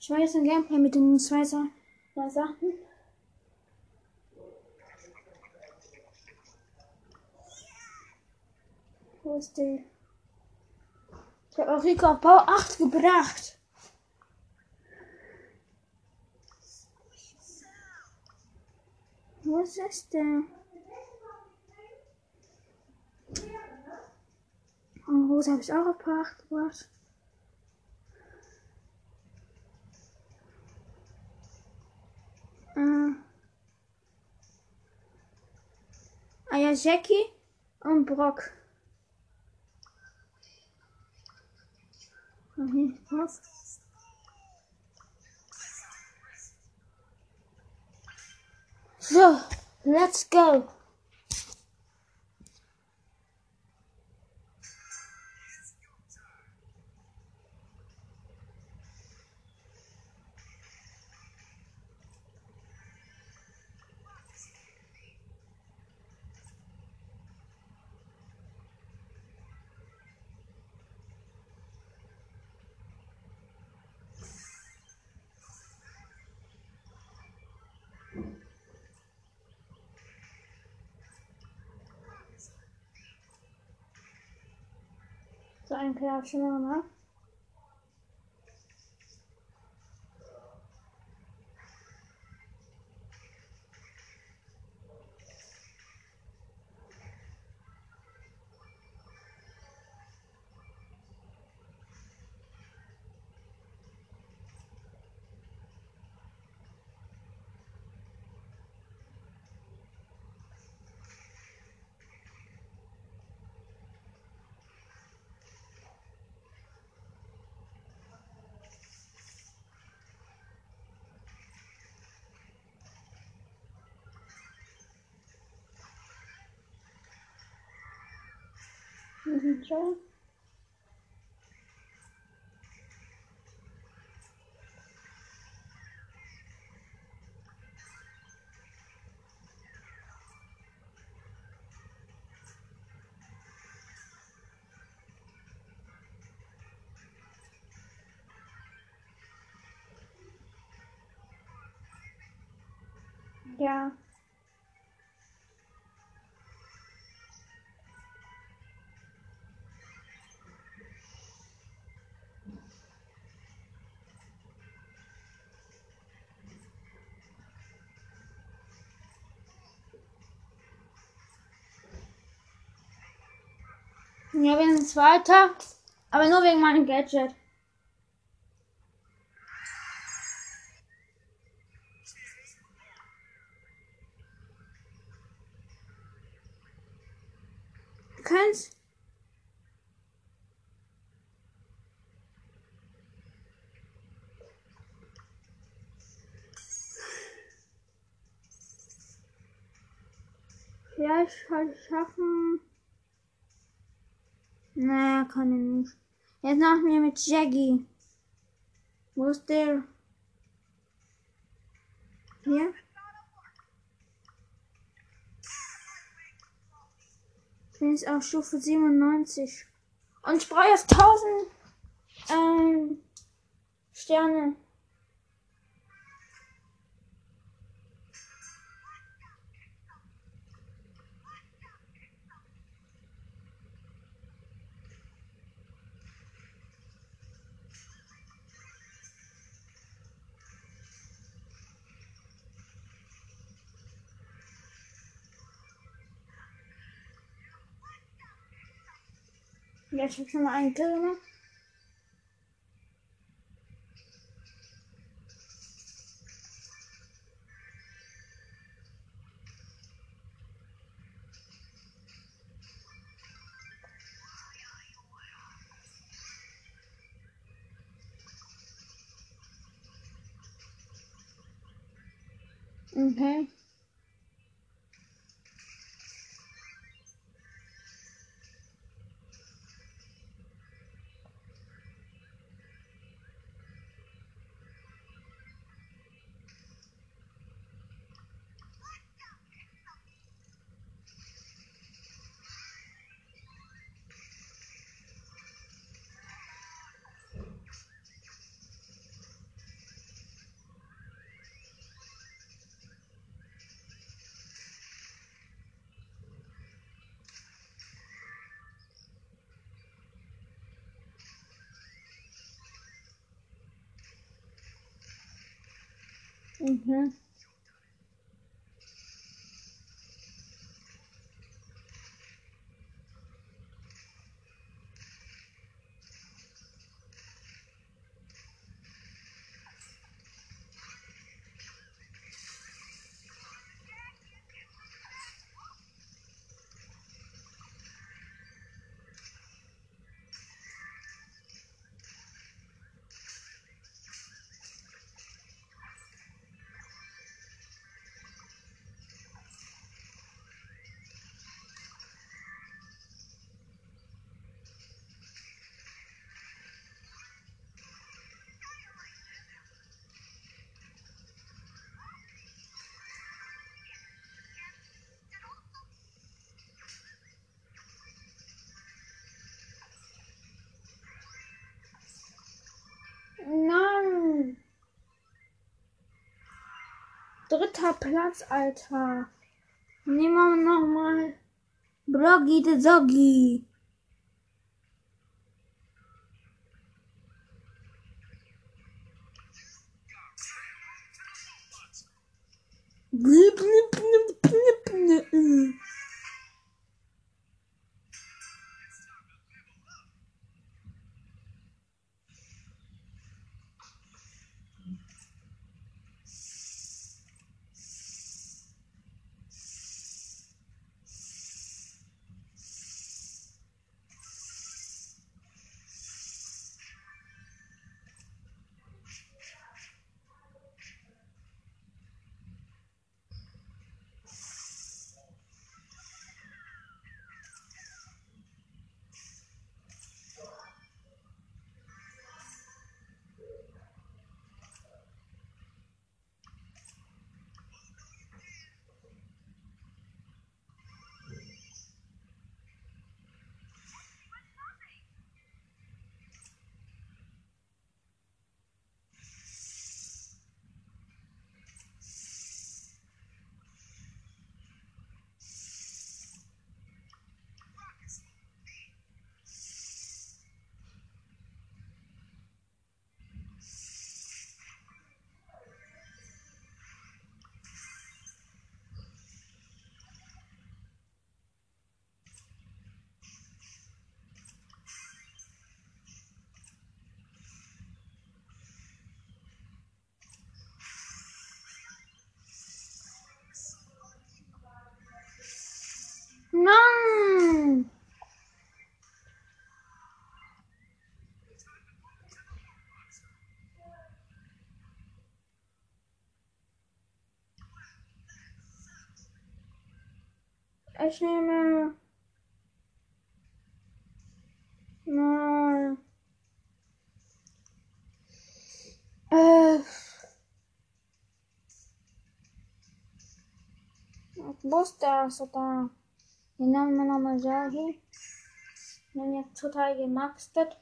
Ich mache jetzt ein Gameplay mit den zwei, zwei Sachen. Wo ist der? Ich habe auch Rico auf Bau 8 gebracht. Wo ist denn? Und Rose habe ich auch auf Bau 8 gebracht. Ah ja, Jackie und Brock. Okay, was? So, let's go. So ein Player hab ich schon mal gemacht. Ja, wir sind Zweiter. Aber nur wegen meinem Gadget. Du kannst. Vielleicht kann ich schaffen. Naja, kann ich nicht. Jetzt noch mir mit Jaggy. Wo ist der? Hier? Ich bin jetzt auf Stufe 97. Und ich brauche jetzt 1000 ähm, Sterne. Ich habe schon mal einen Kill gemacht. Okay. Mm-hmm. Dritter Platz, Alter. Nehmen wir nochmal. Bloggy the Zoggy. Blip, blip, blip, blip, blip. Ich nehme. Mal. Äh. Ist das oder? Den nochmal so hier. Den jetzt total gemaxtet.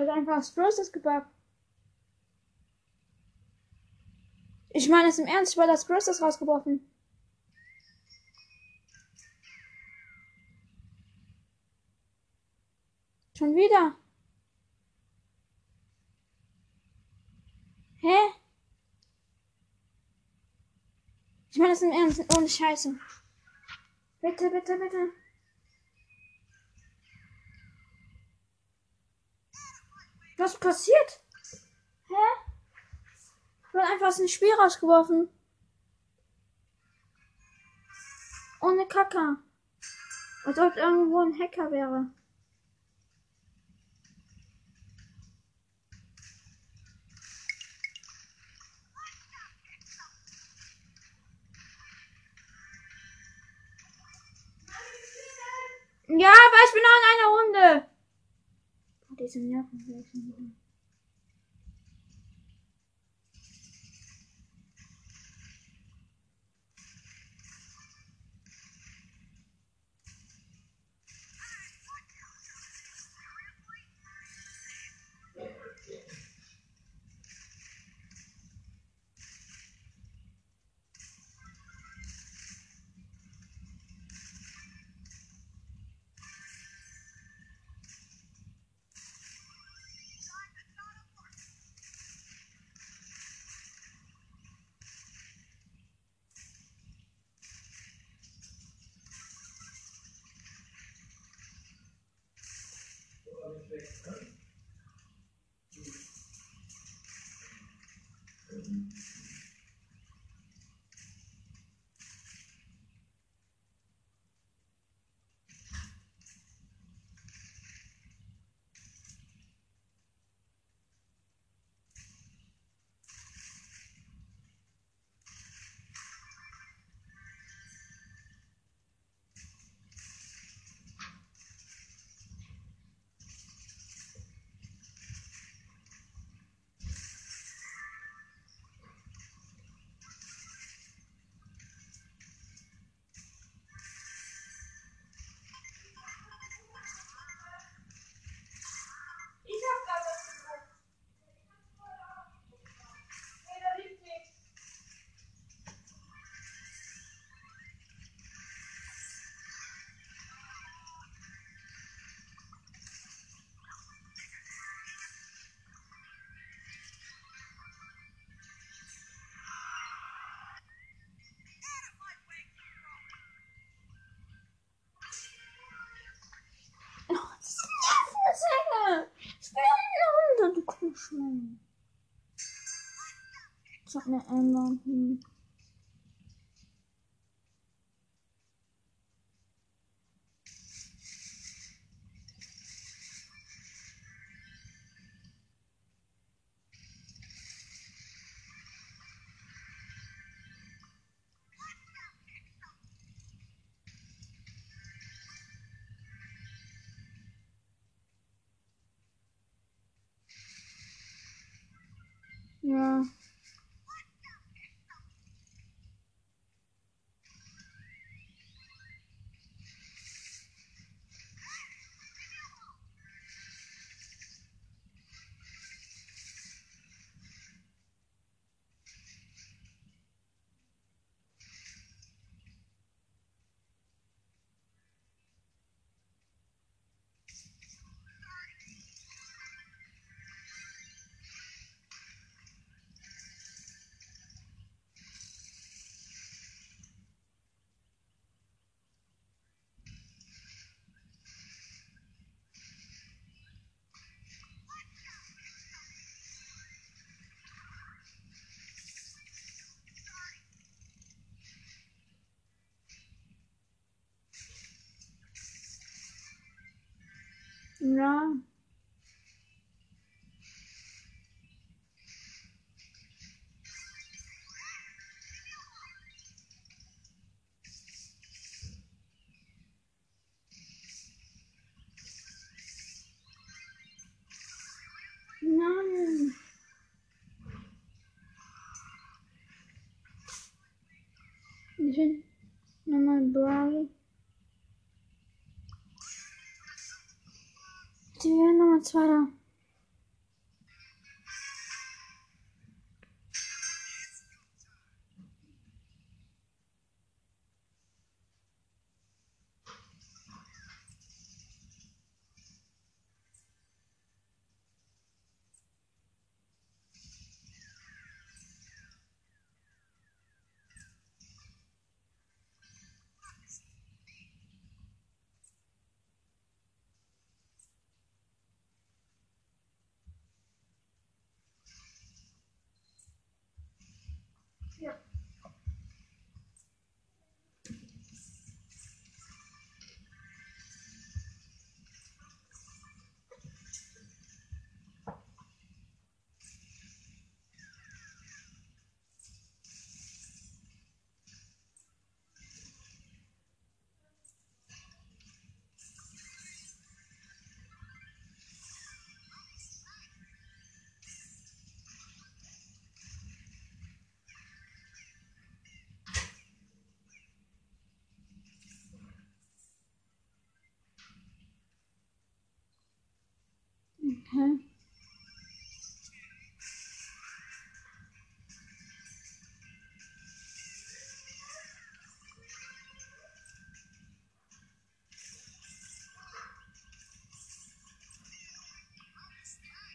Hatte einfach das Process gebackt. Ich meine es im Ernst, ich war das Process rausgeworfen. Schon wieder. Hä? Ich meine es im Ernst, ohne Scheiße. Bitte, bitte, bitte. Was passiert? Hä? Ich wurde einfach aus dem Spiel rausgeworfen. Ohne Kacker. Als ob irgendwo ein Hacker wäre. Если меня. Thank you. صحن أمامهم Yeah. Hm. Ja. Ja. Nein. Ich bin nochmal Transferer Yep.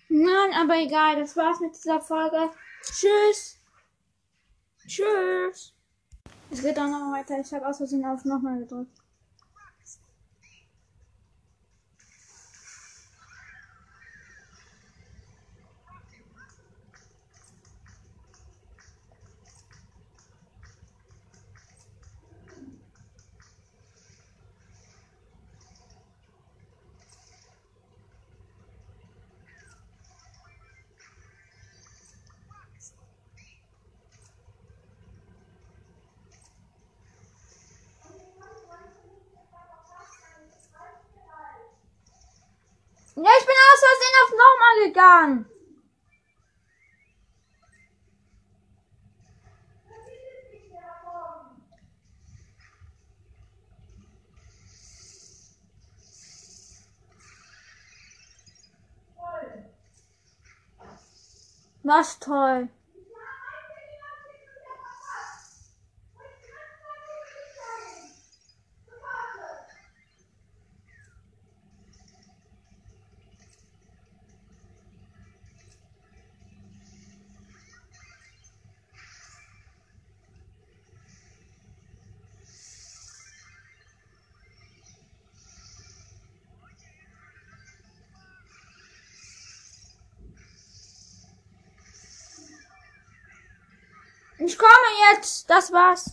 Zweiter. aber egal. Das war's mit dieser Folge. Tschüss. Tschüss. Es geht auch noch weiter. Ich habe aus Versehen auf nochmal gedrückt. Ja, ich bin aus Versehen auf nochmal gegangen. Was toll. Ich komme jetzt. Das war's.